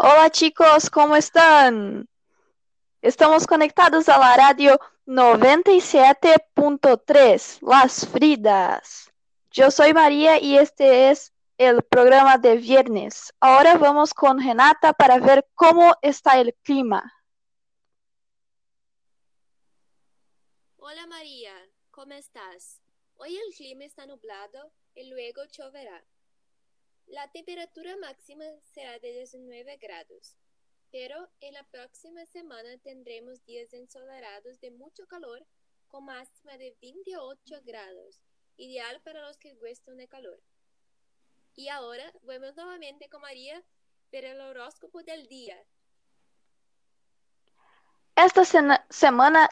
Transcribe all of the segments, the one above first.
Hola chicos, ¿cómo están? Estamos conectados a la radio 97.3, Las Fridas. Yo soy María y este es el programa de viernes. Ahora vamos con Renata para ver cómo está el clima. Hola María, ¿cómo estás? Hoy el clima está nublado y luego lloverá. La temperatura máxima será de 19 grados, pero en la próxima semana tendremos días ensolarados de mucho calor con máxima de 28 grados, ideal para los que gustan de calor. Y ahora vamos nuevamente con María ver el horóscopo del día. Esta semana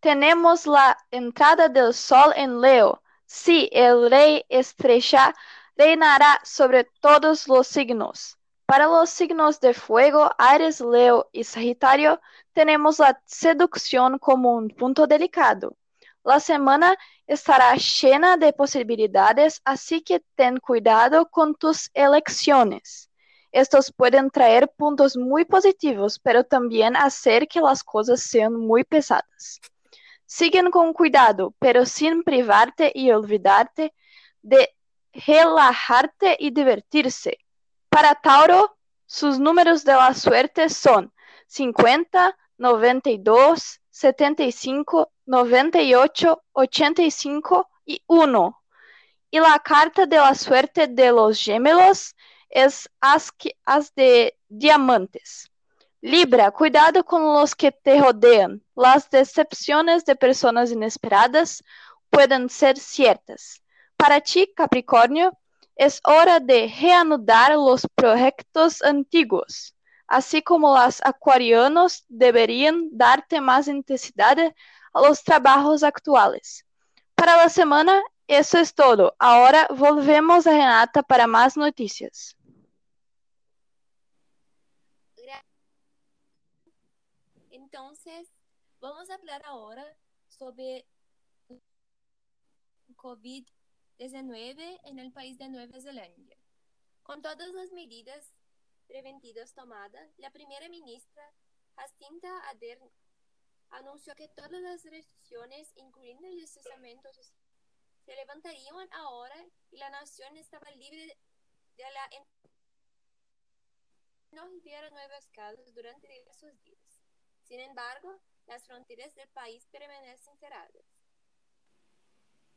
tenemos la entrada del sol en Leo. Sí, el rey estrecha reinará sobre todos los signos. Para los signos de fuego, Ares, Leo y Sagitario, tenemos la seducción como un punto delicado. La semana estará llena de posibilidades, así que ten cuidado con tus elecciones. Estos pueden traer puntos muy positivos, pero también hacer que las cosas sean muy pesadas. Siguen con cuidado, pero sin privarte y olvidarte de relajarte y divertirse. Para Tauro, sus números de la suerte son 50, 92, 75, 98, 85 y 1. Y la carta de la suerte de los gemelos es as, as de diamantes. Libra, cuidado con los que te rodean. Las decepciones de personas inesperadas pueden ser ciertas. Para ti, Capricórnio, es hora de reanudar los proyectos antiguos, así como los acuarianos deberían darte más intensidad a los trabajos actuales. Para la semana, eso es todo. Ahora volvemos a Renata para más noticias. Entonces, vamos a hablar ahora sobre COVID en el país de Nueva Zelanda. Con todas las medidas preventivas tomadas, la primera ministra Jacinta Ardern anunció que todas las restricciones, incluyendo el distanciamiento se levantarían ahora y la nación estaba libre de la no hubiera nuevos casos durante esos días. Sin embargo, las fronteras del país permanecen cerradas.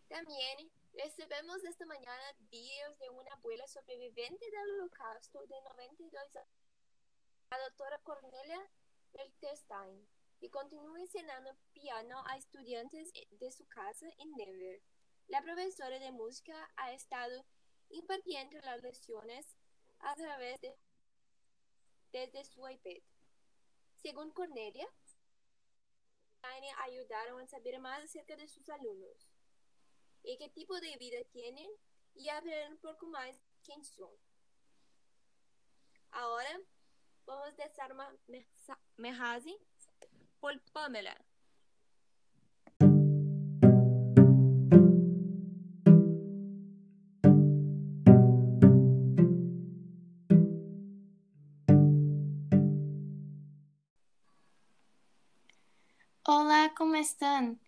También recebemos esta mañana vídeos de una abuela sobreviviente del holocausto de 92 años, la doctora Cornelia Beltestein, y continúa enseñando piano a estudiantes de su casa en Denver. La profesora de música ha estado impartiendo las lecciones a través de desde su iPad. Según Cornelia, ayudaron a saber más acerca de sus alumnos y qué tipo de vida tienen y aprender un poco más quién son. Ahora vamos a desarmar Mehazi por Pamela. Hola, ¿cómo están?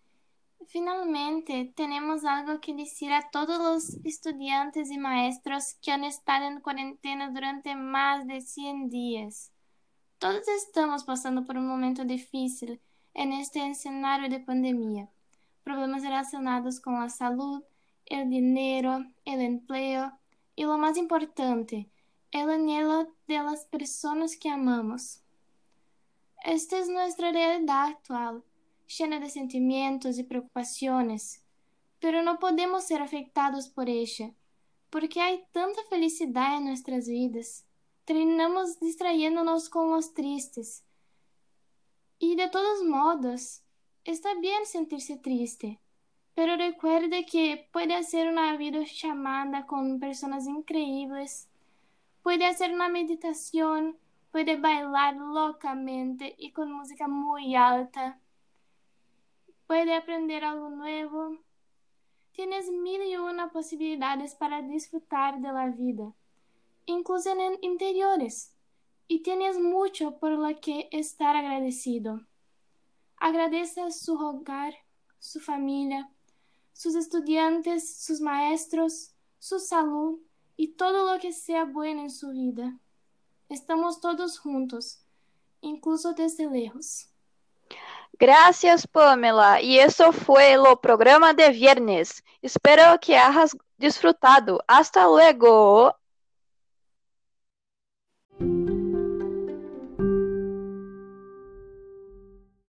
Finalmente, tenemos algo que decir a todos los estudiantes y maestros que han estado en cuarentena durante más de 100 días. Todos estamos pasando por un momento difícil en este de pandemia. Problemas relacionados con la salud, el dinero, el empleo y lo más importante, el anhelo de las personas que amamos. Esta es nuestra realidad actual llena de sentimientos y preocupaciones, pero no podemos ser afectados por ella, porque hay tanta felicidad en nuestras vidas. Terminamos distrayéndonos con los tristes. Y de todos modos, está bien sentirse triste, pero recuerde que puede hacer una videollamada con personas increíbles, puede hacer una meditación, puede bailar locamente y con música muy alta puede aprender algo nuevo. Tienes mil y una posibilidades para disfrutar de la vida, incluso en interiores. y tienes mucho por lo que estar agradecido. Agradece su hogar, su familia, sus estudiantes, sus maestros, su salud y todo lo que sea bueno en su vida. Estamos todos juntos, incluso desde lejos. Gracias, Pamela. Y eso fue el programa de viernes. Espero que hayas disfrutado. Hasta luego.